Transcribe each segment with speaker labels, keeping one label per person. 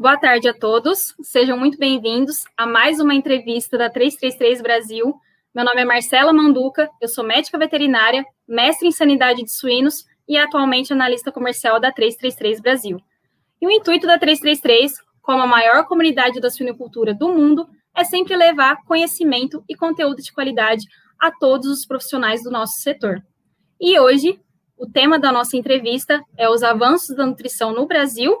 Speaker 1: Boa tarde a todos, sejam muito bem-vindos a mais uma entrevista da 333 Brasil. Meu nome é Marcela Manduca, eu sou médica veterinária, mestre em sanidade de suínos e atualmente analista comercial da 333 Brasil. E o intuito da 333, como a maior comunidade da suinocultura do mundo, é sempre levar conhecimento e conteúdo de qualidade a todos os profissionais do nosso setor. E hoje, o tema da nossa entrevista é os avanços da nutrição no Brasil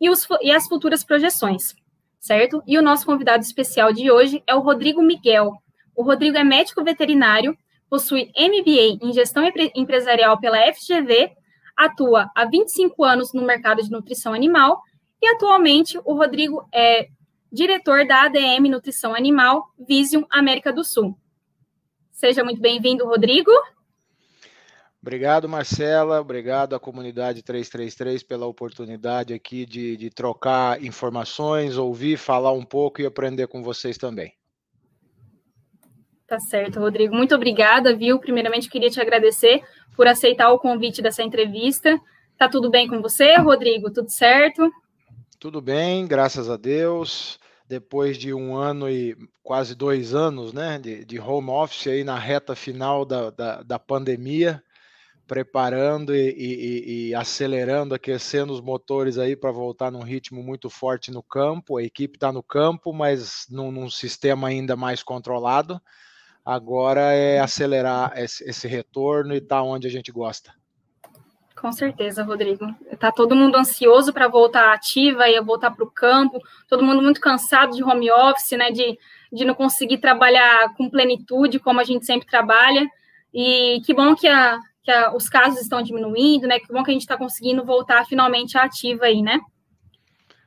Speaker 1: e, os, e as futuras projeções, certo? E o nosso convidado especial de hoje é o Rodrigo Miguel. O Rodrigo é médico veterinário, possui MBA em gestão empresarial pela FGV, atua há 25 anos no mercado de nutrição animal e atualmente o Rodrigo é diretor da ADM Nutrição Animal Vision América do Sul. Seja muito bem-vindo, Rodrigo.
Speaker 2: Obrigado, Marcela. Obrigado à comunidade 333 pela oportunidade aqui de, de trocar informações, ouvir, falar um pouco e aprender com vocês também.
Speaker 1: Tá certo, Rodrigo. Muito obrigada, viu? Primeiramente, queria te agradecer por aceitar o convite dessa entrevista. Tá tudo bem com você, Rodrigo? Tudo certo?
Speaker 2: Tudo bem, graças a Deus. Depois de um ano e quase dois anos né, de, de home office aí na reta final da, da, da pandemia, preparando e, e, e, acelerando, aquecendo os motores aí para voltar num ritmo muito forte no campo. A equipe está no campo, mas num, num, sistema ainda mais controlado. Agora é acelerar esse, esse retorno e estar tá onde a gente gosta.
Speaker 1: Com certeza, Rodrigo. Está todo mundo ansioso para voltar ativa e voltar para o campo, todo mundo muito cansado de home office, né? De, de não conseguir trabalhar com plenitude, como a gente sempre trabalha. E que bom que a, que a, os casos estão diminuindo, né? Que bom que a gente está conseguindo voltar finalmente ativa aí, né?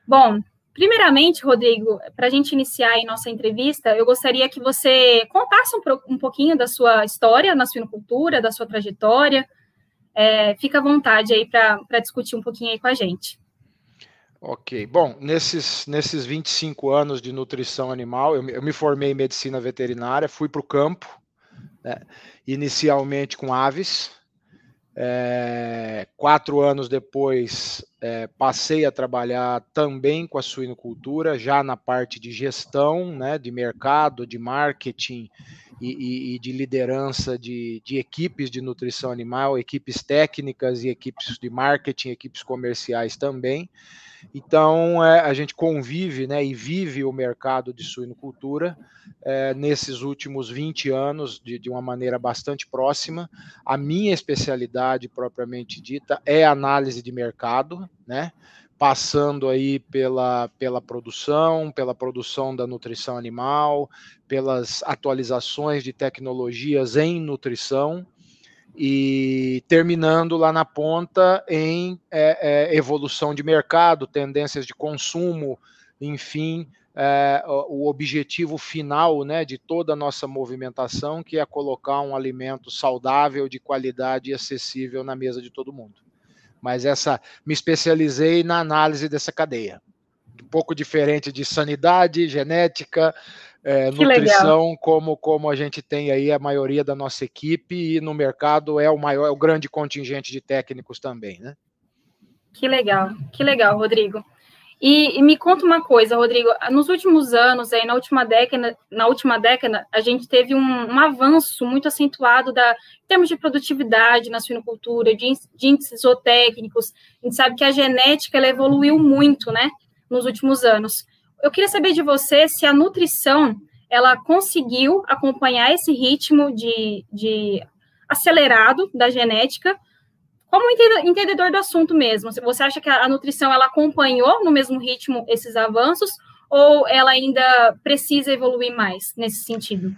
Speaker 1: Bom, primeiramente, Rodrigo, para a gente iniciar aí nossa entrevista, eu gostaria que você contasse um, um pouquinho da sua história na suinocultura, da sua trajetória. É, fica à vontade aí para discutir um pouquinho aí com a gente.
Speaker 2: Ok, bom, nesses, nesses 25 anos de nutrição animal, eu, eu me formei em medicina veterinária, fui para o campo, né, inicialmente com aves, é, quatro anos depois, é, passei a trabalhar também com a suinocultura, já na parte de gestão, né, de mercado, de marketing e, e, e de liderança de, de, equipes de nutrição animal, equipes técnicas e equipes de marketing, equipes comerciais também. Então, é, a gente convive né, e vive o mercado de suinocultura é, nesses últimos 20 anos de, de, uma maneira bastante próxima. A minha especialidade, propriamente dita, é análise de mercado, né? passando aí pela, pela produção, pela produção da nutrição animal, pelas atualizações de tecnologias em nutrição, e terminando lá na ponta em é, é, evolução de mercado, tendências de consumo, enfim, é, o objetivo final né, de toda a nossa movimentação, que é colocar um alimento saudável, de qualidade e acessível na mesa de todo mundo. Mas essa me especializei na análise dessa cadeia. Um pouco diferente de sanidade, genética, é, nutrição, como, como a gente tem aí a maioria da nossa equipe, e no mercado é o maior, é o grande contingente de técnicos também, né?
Speaker 1: Que legal, que legal, Rodrigo. E, e, me conta uma coisa, Rodrigo, nos últimos anos, aí, na última década, na última década, a gente teve um, um avanço muito acentuado da, em termos de produtividade na suinocultura, de, de índices zootécnicos. A gente sabe que a genética ela evoluiu muito, né, nos últimos anos. Eu queria saber de você se a nutrição ela conseguiu acompanhar esse ritmo de, de acelerado da genética como entendedor do assunto mesmo. Você acha que a nutrição ela acompanhou no mesmo ritmo esses avanços ou ela ainda precisa evoluir mais nesse sentido?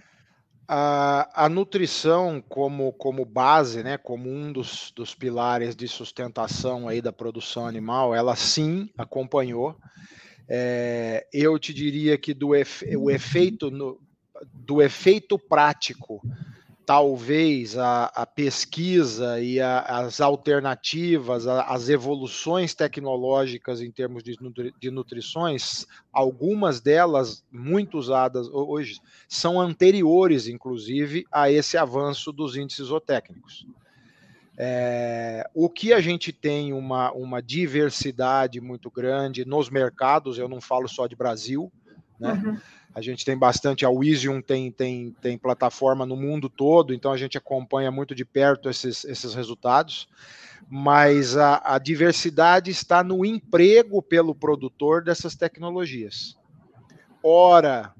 Speaker 2: A, a, nutrição como, como base, né, como um dos, dos pilares de sustentação aí da produção animal, ela sim acompanhou. É, eu te diria que do efe, o efeito no, do efeito prático, talvez a, a pesquisa e a, as alternativas, a, as evoluções tecnológicas em termos de, nutri, de nutrições, algumas delas muito usadas hoje são anteriores, inclusive, a esse avanço dos índices zootécnicos. É, o que a gente tem uma, uma diversidade muito grande nos mercados, eu não falo só de Brasil, né? Uhum. A gente tem bastante, a Wisium tem, tem, tem plataforma no mundo todo, então a gente acompanha muito de perto esses, esses resultados. Mas a, a diversidade está no emprego pelo produtor dessas tecnologias. Ora,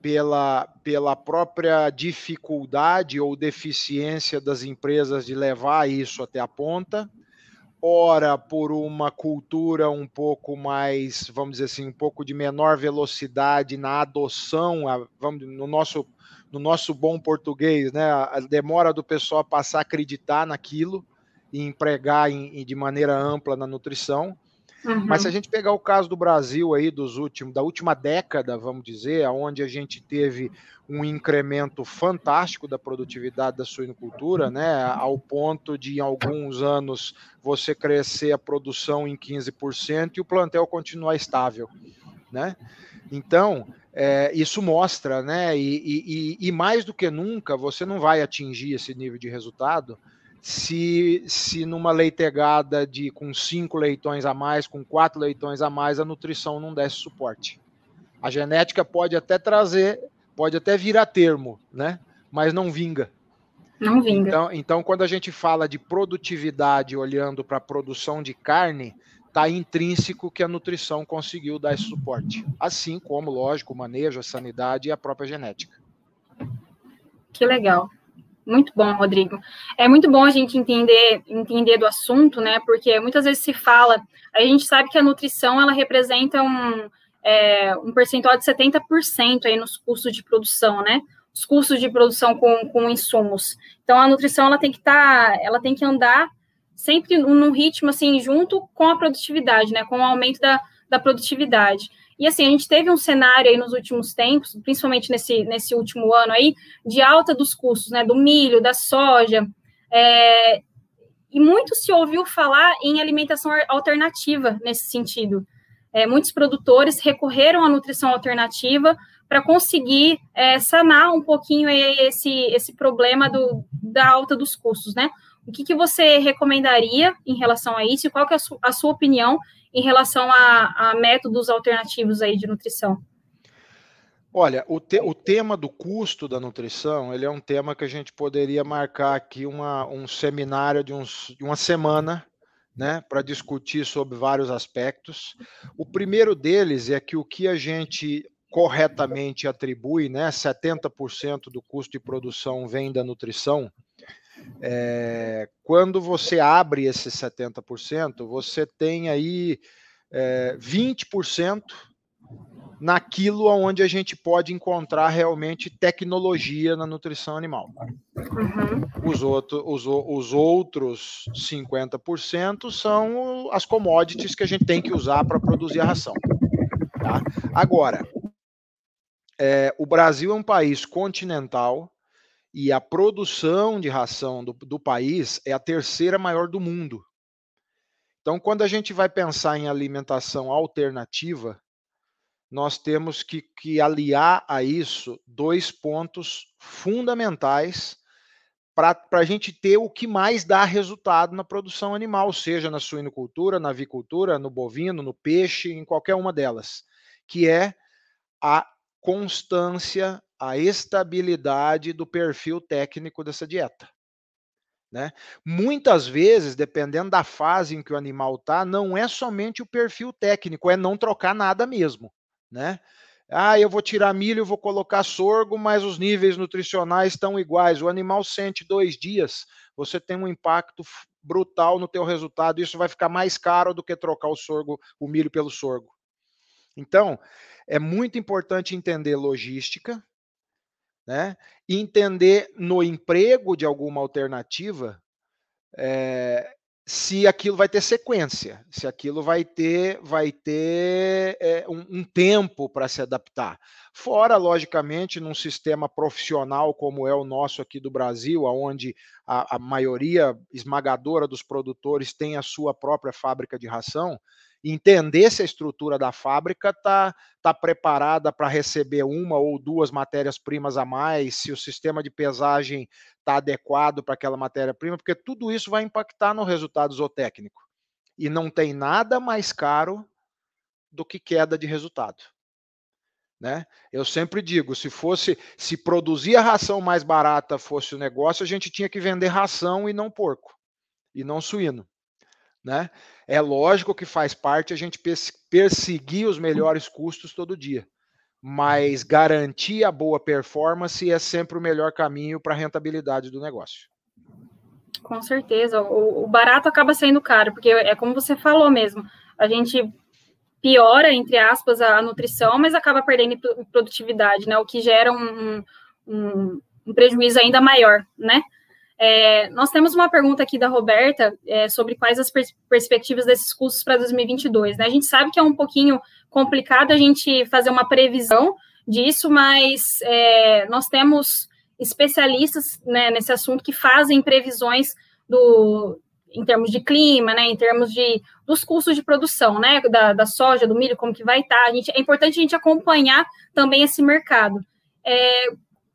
Speaker 2: pela, pela própria dificuldade ou deficiência das empresas de levar isso até a ponta, ora por uma cultura um pouco mais, vamos dizer assim, um pouco de menor velocidade na adoção, vamos no nosso no nosso bom português, né, a demora do pessoal passar a acreditar naquilo e empregar em, de maneira ampla na nutrição. Uhum. Mas se a gente pegar o caso do Brasil aí dos últimos, da última década, vamos dizer, onde a gente teve um incremento fantástico da produtividade da suinocultura, né, ao ponto de em alguns anos você crescer a produção em 15% e o plantel continuar estável, né? Então, é, isso mostra, né? E, e, e mais do que nunca, você não vai atingir esse nível de resultado se, se numa leitegada de com cinco leitões a mais, com quatro leitões a mais, a nutrição não desse suporte. A genética pode até trazer, pode até vir a termo, né? Mas não vinga.
Speaker 1: Não vinga.
Speaker 2: Então, então quando a gente fala de produtividade olhando para a produção de carne, está intrínseco que a nutrição conseguiu dar esse suporte. Assim como, lógico, o manejo, a sanidade e a própria genética.
Speaker 1: Que legal. Muito bom, Rodrigo. É muito bom a gente entender, entender do assunto, né? Porque muitas vezes se fala, a gente sabe que a nutrição ela representa um, é, um percentual de 70% aí nos custos de produção, né? Os custos de produção com, com insumos. Então a nutrição ela tem que estar, tá, ela tem que andar sempre num ritmo assim junto com a produtividade, né? Com o aumento da, da produtividade. E assim, a gente teve um cenário aí nos últimos tempos, principalmente nesse, nesse último ano aí, de alta dos custos, né? Do milho, da soja. É, e muito se ouviu falar em alimentação alternativa nesse sentido. É, muitos produtores recorreram à nutrição alternativa para conseguir é, sanar um pouquinho esse, esse problema do, da alta dos custos, né? O que, que você recomendaria em relação a isso? E qual que é a, su a sua opinião em relação a, a, métodos alternativos aí de nutrição?
Speaker 2: Olha, o, te, o tema do custo da nutrição, ele é um tema que a gente poderia marcar aqui uma, um seminário de, uns, de uma semana, né, para discutir sobre vários aspectos. O primeiro deles é que o que a gente corretamente atribui, né, 70% do custo de produção vem da nutrição, é, quando você abre esses 70%, você tem aí é, 20% naquilo onde a gente pode encontrar realmente tecnologia na nutrição animal. Uhum. Os, outro, os, os outros 50% são as commodities que a gente tem que usar para produzir a ração. Tá? Agora, é, o Brasil é um país continental e a produção de ração do, do país é a terceira maior do mundo. Então, quando a gente vai pensar em alimentação alternativa, nós temos que, que aliar a isso dois pontos fundamentais para a gente ter o que mais dá resultado na produção animal, seja na suinocultura, na avicultura, no bovino, no peixe, em qualquer uma delas, que é a constância a estabilidade do perfil técnico dessa dieta. Né? Muitas vezes, dependendo da fase em que o animal está, não é somente o perfil técnico, é não trocar nada mesmo. Né? Ah, eu vou tirar milho, vou colocar sorgo, mas os níveis nutricionais estão iguais. O animal sente dois dias, você tem um impacto brutal no teu resultado. Isso vai ficar mais caro do que trocar o sorgo, o milho pelo sorgo. Então, é muito importante entender logística, né? Entender no emprego de alguma alternativa é, se aquilo vai ter sequência, se aquilo vai ter, vai ter é, um, um, tempo para se adaptar. Fora, logicamente, num sistema profissional como é o nosso aqui do Brasil, onde a, a maioria esmagadora dos produtores tem a sua própria fábrica de ração, entender se a estrutura da fábrica está tá preparada para receber uma ou duas matérias-primas a mais, se o sistema de pesagem está adequado para aquela matéria-prima, porque tudo isso vai impactar no resultado zootécnico. E não tem nada mais caro do que queda de resultado. Né? Eu sempre digo, se fosse, se produzir a ração mais barata fosse o negócio, a gente tinha que vender ração e não porco, e não suíno. Né? É lógico que faz parte a gente perseguir os melhores custos todo dia, mas garantir a boa performance é sempre o melhor caminho para a rentabilidade do negócio.
Speaker 1: Com certeza, o, o barato acaba sendo caro, porque é como você falou mesmo, a gente piora, entre aspas, a nutrição, mas acaba perdendo produtividade, né? O que gera um, um, um prejuízo ainda maior, né? É, nós temos uma pergunta aqui da Roberta é, sobre quais as pers perspectivas desses custos para 2022. Né? A gente sabe que é um pouquinho complicado a gente fazer uma previsão disso, mas é, nós temos especialistas né, nesse assunto que fazem previsões do, em termos de clima, né, em termos de dos custos de produção, né, da, da soja, do milho, como que vai estar. A gente, é importante a gente acompanhar também esse mercado. É,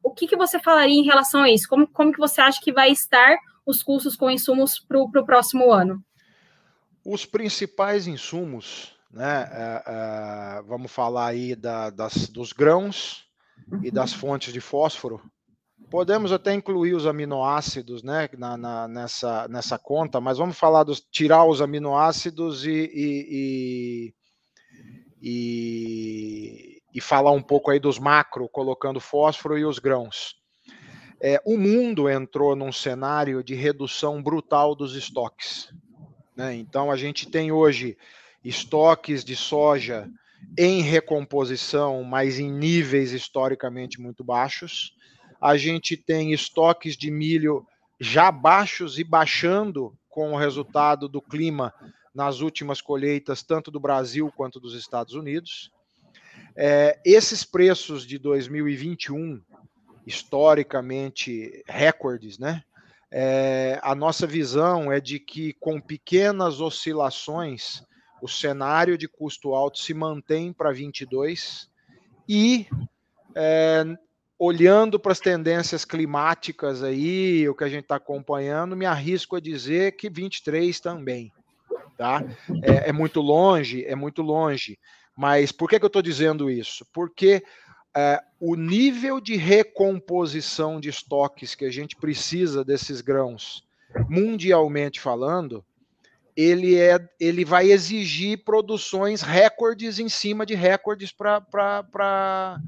Speaker 1: o que, que você falaria em relação a isso? Como, como que você acha que vai estar os custos com insumos para o próximo ano?
Speaker 2: Os principais insumos, né, é, é, vamos falar aí da, das, dos grãos e das uhum. fontes de fósforo, Podemos até incluir os aminoácidos né, na, na, nessa, nessa conta, mas vamos falar dos tirar os aminoácidos e, e, e, e, e falar um pouco aí dos macro, colocando fósforo e os grãos. É, o mundo entrou num cenário de redução brutal dos estoques. Né? Então a gente tem hoje estoques de soja em recomposição, mas em níveis historicamente muito baixos a gente tem estoques de milho já baixos e baixando com o resultado do clima nas últimas colheitas, tanto do Brasil quanto dos Estados Unidos. É, esses preços de 2021, historicamente recordes, né? É, a nossa visão é de que com pequenas oscilações, o cenário de custo alto se mantém para 22 e é, olhando para as tendências climáticas aí, o que a gente está acompanhando, me arrisco a dizer que 23 também, tá? É, é muito longe, é muito longe. Mas por que, que eu estou dizendo isso? Porque é, o nível de recomposição de estoques que a gente precisa desses grãos, mundialmente falando, ele, é, ele vai exigir produções recordes em cima de recordes para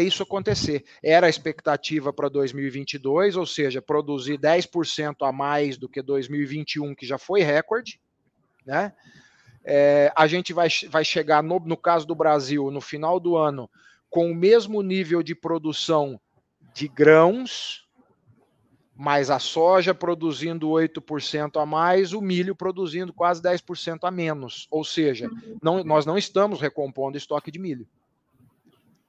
Speaker 2: isso acontecer. Era a expectativa para 2022, ou seja, produzir 10% a mais do que 2021, que já foi recorde, né? É, a gente vai, vai chegar, no, no caso do Brasil, no final do ano, com o mesmo nível de produção de grãos, mas a soja produzindo 8% a mais, o milho produzindo quase 10% a menos. Ou seja, não, nós não estamos recompondo estoque de milho.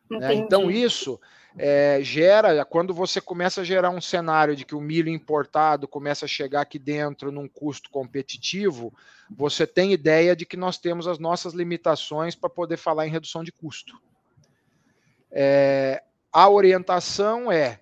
Speaker 2: Né? Então, isso é, gera, quando você começa a gerar um cenário de que o milho importado começa a chegar aqui dentro num custo competitivo, você tem ideia de que nós temos as nossas limitações para poder falar em redução de custo. É, a orientação é: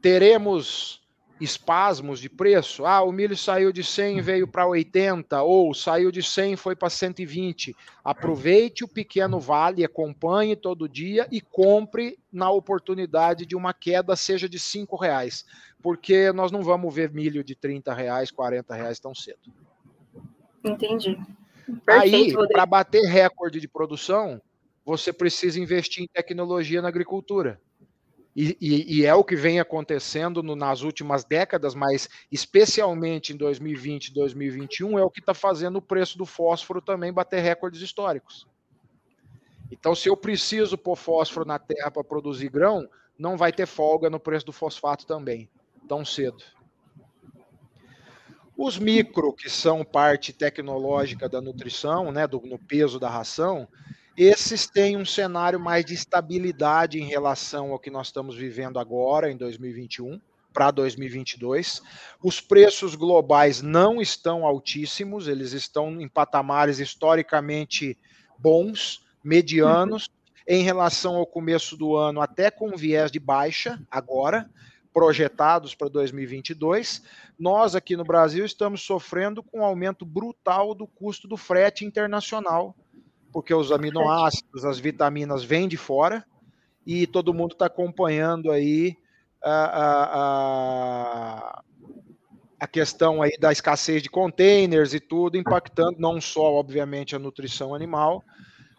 Speaker 2: teremos espasmos de preço. Ah, o milho saiu de 100 e veio para 80, ou saiu de 100 e foi para 120. Aproveite o pequeno vale, acompanhe todo dia e compre na oportunidade de uma queda, seja de 5 reais, porque nós não vamos ver milho de 30 reais, 40 reais tão cedo.
Speaker 1: Entendi.
Speaker 2: Perfeito, Aí, para bater recorde de produção, você precisa investir em tecnologia na agricultura. E, e, e, é o que vem acontecendo no, nas últimas décadas, mas especialmente em 2020 e 2021, é o que está fazendo o preço do fósforo também bater recordes históricos. Então, se eu preciso pôr fósforo na terra para produzir grão, não vai ter folga no preço do fosfato também, tão cedo. Os micro, que são parte tecnológica da nutrição, né, do, no peso da ração, esses têm um cenário mais de estabilidade em relação ao que nós estamos vivendo agora, em 2021, para 2022. Os preços globais não estão altíssimos, eles estão em patamares historicamente bons, medianos, uhum. em relação ao começo do ano, até com viés de baixa, agora, projetados para 2022. Nós aqui no Brasil estamos sofrendo com um aumento brutal do custo do frete internacional, porque os aminoácidos, as vitaminas vêm de fora e todo mundo está acompanhando aí a, a, a, questão aí da escassez de containers e tudo, impactando não só, obviamente, a nutrição animal,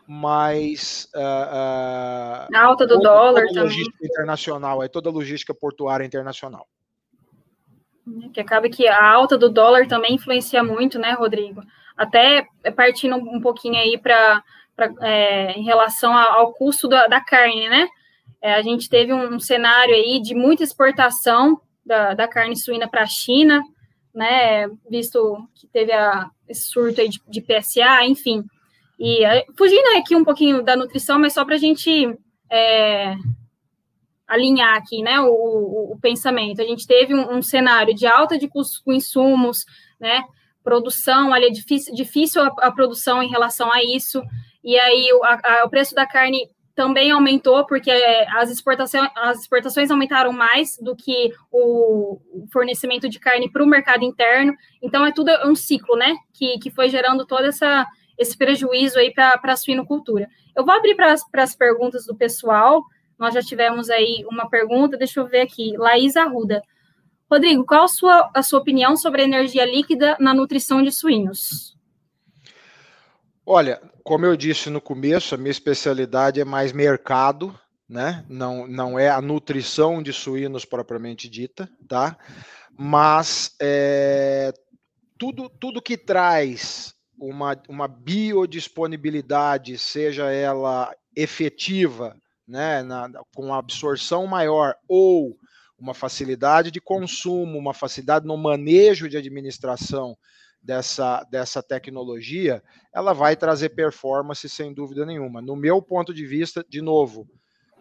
Speaker 2: mas
Speaker 1: uh, uh, a alta do toda, dólar
Speaker 2: toda a logística também. internacional, aí toda a logística portuária internacional.
Speaker 1: Que acaba que a alta do dólar também influencia muito, né, Rodrigo? Até partindo um pouquinho aí para é, em relação ao custo da, da carne, né? É, a gente teve um, cenário aí de muita exportação da, da carne suína para a China, né? Visto que teve a, esse surto aí de, de PSA, enfim. E é, fugindo aqui um pouquinho da nutrição, mas só para a gente é, alinhar aqui, né, o, o, o, pensamento. A gente teve um, um, cenário de alta de custos com insumos, né, produção, ali é difícil, difícil a, a produção em relação a isso, e aí o, a, o preço da carne também aumentou porque as exportações, as exportações aumentaram mais do que o fornecimento de carne para o mercado interno. Então é tudo um ciclo, né? Que, que foi gerando todo essa, esse prejuízo aí para a suinocultura. Eu vou abrir para as perguntas do pessoal. Nós já tivemos aí uma pergunta, deixa eu ver aqui. Laís Arruda. Rodrigo, qual a sua, a sua opinião sobre a energia líquida na nutrição de suínos?
Speaker 2: Olha, como eu disse no começo, a minha especialidade é mais mercado, né? Não, não é a nutrição de suínos propriamente dita, tá? Mas é, tudo, tudo que traz uma, uma biodisponibilidade, seja ela efetiva, né, na, com absorção maior ou uma facilidade de consumo, uma facilidade no manejo de administração dessa, dessa tecnologia, ela vai trazer performance sem dúvida nenhuma. No meu ponto de vista, de novo,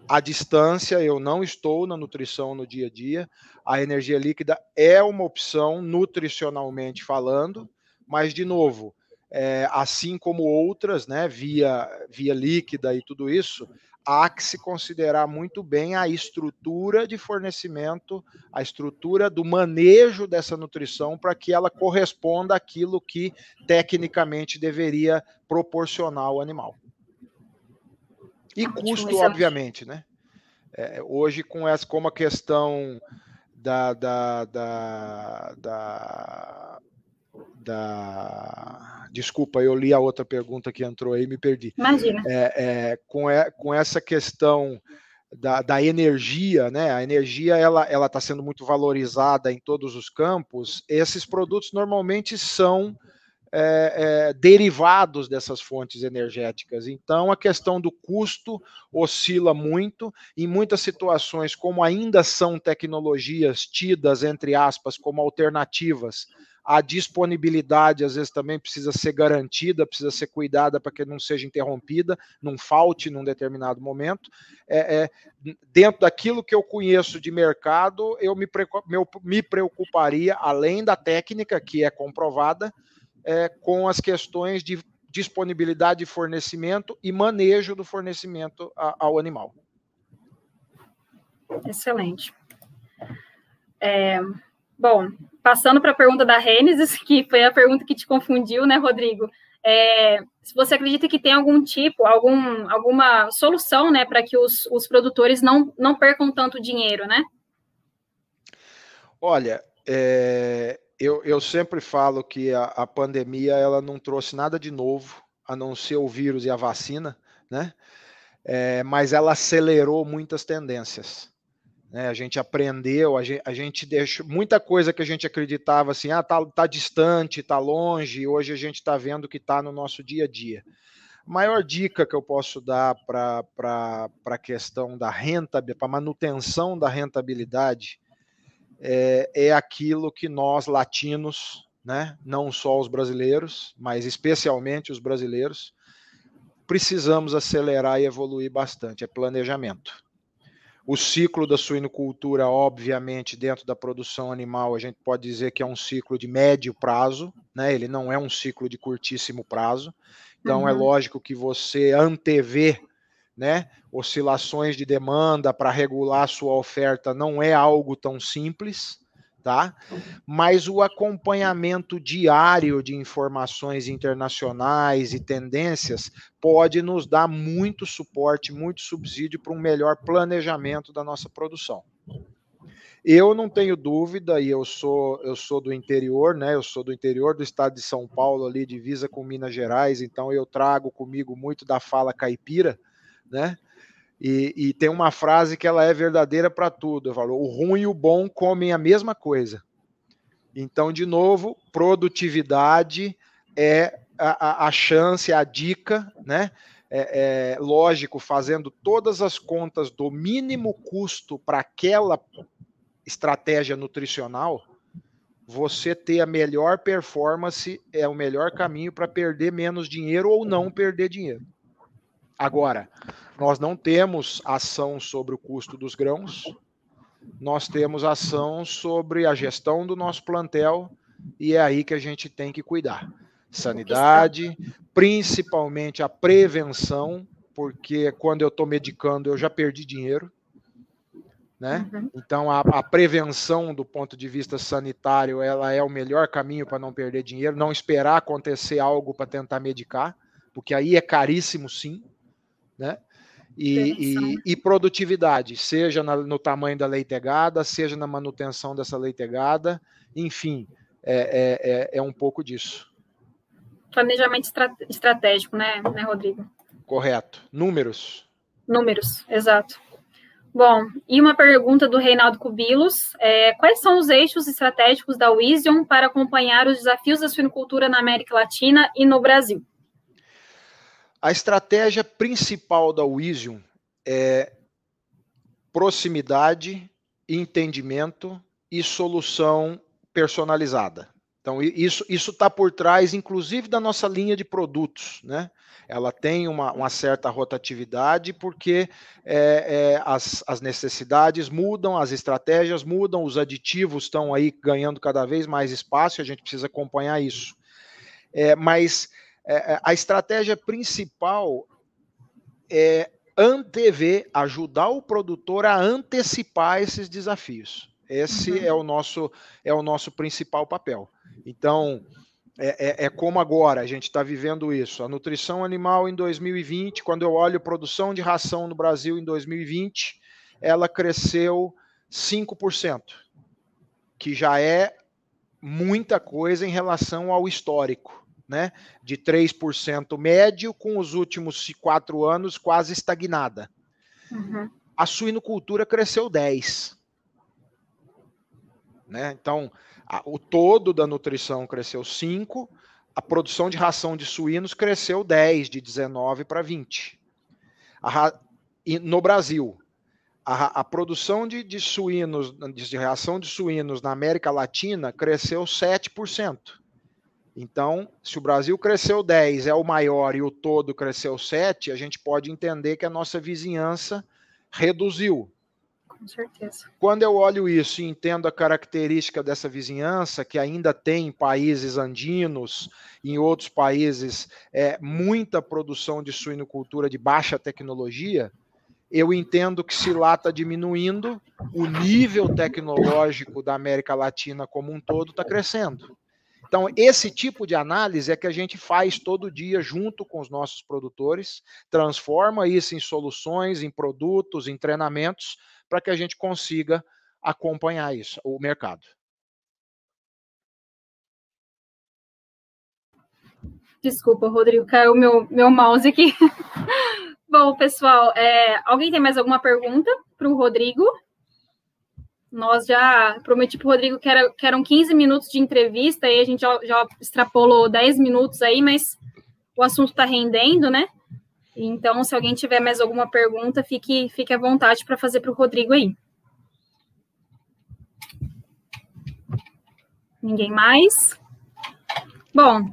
Speaker 2: a distância, eu não estou na nutrição no dia a dia. A energia líquida é uma opção nutricionalmente falando, mas de novo, é, assim como outras, né, via, via líquida e tudo isso, há que se considerar muito bem a estrutura de fornecimento, a estrutura do manejo dessa nutrição para que ela corresponda àquilo que tecnicamente deveria proporcionar ao animal. E custo, obviamente, né? É, hoje, com essa, como a questão da, da, da, da da. Desculpa, eu li a outra pergunta que entrou aí e me perdi.
Speaker 1: Imagina.
Speaker 2: É, é, com, é, com essa questão da, da, energia, né? A energia ela ela está sendo muito valorizada em todos os campos. Esses produtos normalmente são é, é, derivados dessas fontes energéticas. Então, a questão do custo oscila muito. Em muitas situações, como ainda são tecnologias tidas entre aspas como alternativas a disponibilidade às vezes também precisa ser garantida, precisa ser cuidada para que não seja interrompida, não falte num determinado momento. É, é, dentro daquilo que eu conheço de mercado, eu me, me preocuparia, além da técnica, que é comprovada, é, com as questões de disponibilidade de fornecimento e manejo do fornecimento ao animal.
Speaker 1: Excelente. É, Bom, passando para a pergunta da Renes, que foi a pergunta que te confundiu, né, Rodrigo? É, se você acredita que tem algum tipo, algum, alguma solução, né, para que os, os produtores não, não percam tanto dinheiro, né?
Speaker 2: Olha, é, eu, eu sempre falo que a, a pandemia ela não trouxe nada de novo, a não ser o vírus e a vacina, né? É, mas ela acelerou muitas tendências. Né? A gente aprendeu, a gente, a gente deixou muita coisa que a gente acreditava assim, ah, tá, tá distante, tá longe, hoje a gente está vendo que está no nosso dia a dia. A maior dica que eu posso dar para a questão da rentabilidade, para manutenção da rentabilidade, é, é aquilo que nós latinos, né, não só os brasileiros, mas especialmente os brasileiros, precisamos acelerar e evoluir bastante, é planejamento O ciclo da suinocultura, obviamente, dentro da produção animal, a gente pode dizer que é um ciclo de médio prazo, né? Ele não é um ciclo de curtíssimo prazo. Então, é uhum. é lógico que você antevê né, oscilações de demanda para regular sua oferta não é algo tão simples, tá? Mas o acompanhamento diário de informações internacionais e tendências pode nos dar muito suporte, muito subsídio para um melhor planejamento da nossa produção. Eu não tenho dúvida, e eu sou eu sou do interior, né? Eu sou do interior do estado de São Paulo, ali divisa com Minas Gerais, então eu trago comigo muito da fala caipira, né? E, e, tem uma frase que ela é verdadeira para tudo. Eu falo, o ruim e o bom comem a mesma coisa. Então, de novo, produtividade é a, a, a chance, a dica, né? É, é, lógico, fazendo todas as contas do mínimo custo para aquela estratégia nutricional, você ter a melhor performance é o melhor caminho para perder menos dinheiro ou não perder dinheiro. Agora, nós não temos ação sobre o custo dos grãos, nós temos ação sobre a gestão do nosso plantel e é aí que a gente tem que cuidar. Sanidade, principalmente a prevenção, porque quando eu estou medicando eu já perdi dinheiro. Né? Uhum. Então a, a, prevenção do ponto de vista sanitário ela é o melhor caminho para não perder dinheiro, não esperar acontecer algo para tentar medicar, porque aí é caríssimo sim né? E, e, e, produtividade, seja na, no tamanho da leitegada, seja na manutenção dessa leitegada, enfim, é, é, é, é um pouco disso.
Speaker 1: Planejamento estratégico, né, né, Rodrigo?
Speaker 2: Correto. Números.
Speaker 1: Números, exato. Bom, e uma pergunta do Reinaldo Cubilos: é, quais são os eixos estratégicos da Vision para acompanhar os desafios da suinocultura na América Latina e no Brasil?
Speaker 2: A estratégia principal da Wisium é proximidade, entendimento e solução personalizada. Então, isso está por trás, inclusive, da nossa linha de produtos. Né? Ela tem uma, uma certa rotatividade, porque é, é, as, as necessidades mudam, as estratégias mudam, os aditivos estão aí ganhando cada vez mais espaço, a gente precisa acompanhar isso. É, mas é, é, a estratégia principal é antever, ajudar o produtor a antecipar esses desafios. Esse uhum. é o nosso é o nosso principal papel. Então é, é, é como agora a gente está vivendo isso. A nutrição animal em 2020, quando eu olho produção de ração no Brasil em 2020, ela cresceu 5%, que já é muita coisa em relação ao histórico né, de 3% médio, com os últimos quatro anos quase estagnada. Uhum. A suinocultura cresceu 10%. Né? Então, a, o todo da nutrição cresceu 5%, a produção de ração de suínos cresceu 10%, de 19% para 20%. A, e no Brasil, a, a produção de, de suínos, de ração de suínos na América Latina cresceu 7%. Então, se o Brasil cresceu 10, é o maior, e o todo cresceu 7, a gente pode entender que a nossa vizinhança reduziu.
Speaker 1: Com certeza.
Speaker 2: Quando eu olho isso e entendo a característica dessa vizinhança, que ainda tem em países andinos, em outros países, é, muita produção de suinocultura de baixa tecnologia, eu entendo que se lá está diminuindo, o nível tecnológico da América Latina como um todo está crescendo. Então, esse tipo de análise é que a gente faz todo dia junto com os nossos produtores, transforma isso em soluções, em produtos, em treinamentos, para que a gente consiga acompanhar isso, o mercado.
Speaker 1: Desculpa, Rodrigo, caiu meu, meu mouse aqui. Bom, pessoal, é, alguém tem mais alguma pergunta para o Rodrigo? Nós já prometi para o Rodrigo que, era, que eram 15 minutos de entrevista, e a gente já, já extrapolou 10 minutos aí, mas o assunto está rendendo, né? Então, se alguém tiver mais alguma pergunta, fique, fique à vontade para fazer para o Rodrigo aí. Ninguém mais? Bom,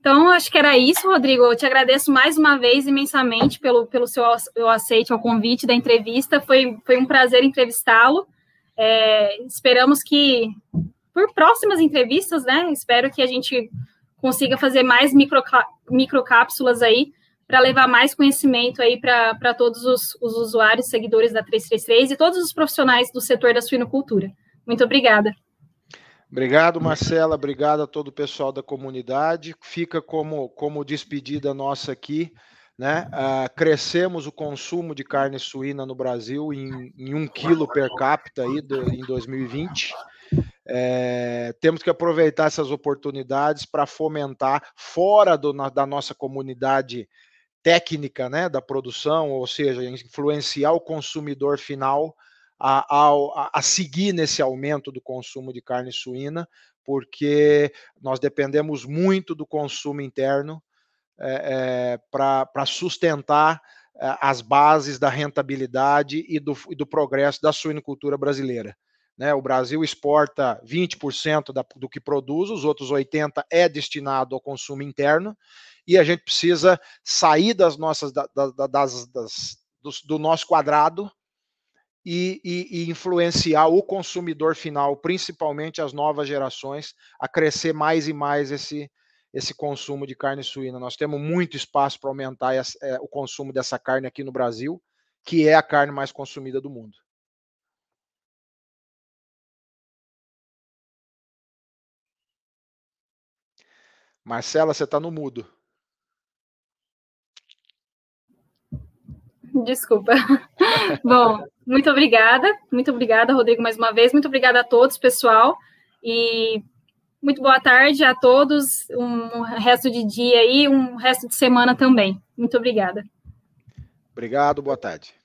Speaker 1: Então, acho que era isso, Rodrigo. Eu te agradeço mais uma vez imensamente pelo, pelo seu, aceite ao convite da entrevista. Foi, foi um prazer entrevistá-lo. É, esperamos que, por próximas entrevistas, né? Espero que a gente consiga fazer mais micro, microcápsulas aí para levar mais conhecimento aí para todos os, os, usuários, seguidores da 333 e todos os profissionais do setor da suinocultura. Muito obrigada.
Speaker 2: Obrigado, Marcela. Obrigado a todo o pessoal da comunidade. Fica como, como despedida nossa aqui. Né? Uh, crescemos o consumo de carne suína no Brasil em, em um quilo per capita aí do, em 2020. É, temos que aproveitar essas oportunidades para fomentar fora do, na, da nossa comunidade técnica né, da produção, ou seja, influenciar o consumidor final a, a, a seguir nesse aumento do consumo de carne suína, porque nós dependemos muito do consumo interno é, é, para sustentar é, as bases da rentabilidade e do, e do progresso da suinocultura brasileira. Né? O Brasil exporta 20% da, do que produz, os outros 80% é destinado ao consumo interno, e a gente precisa sair das nossas da, da, das, das do, do, nosso quadrado e, e, e, influenciar o consumidor final, principalmente as novas gerações, a crescer mais e mais esse, esse consumo de carne suína. Nós temos muito espaço para aumentar essa, é, o consumo dessa carne aqui no Brasil, que é a carne mais consumida do mundo. Marcela, você está no mudo.
Speaker 1: Desculpa. Bom, muito obrigada. Muito obrigada, Rodrigo, mais uma vez. Muito obrigada a todos, pessoal. E muito boa tarde a todos. Um resto de dia e um resto de semana também. Muito obrigada.
Speaker 2: Obrigado, boa tarde.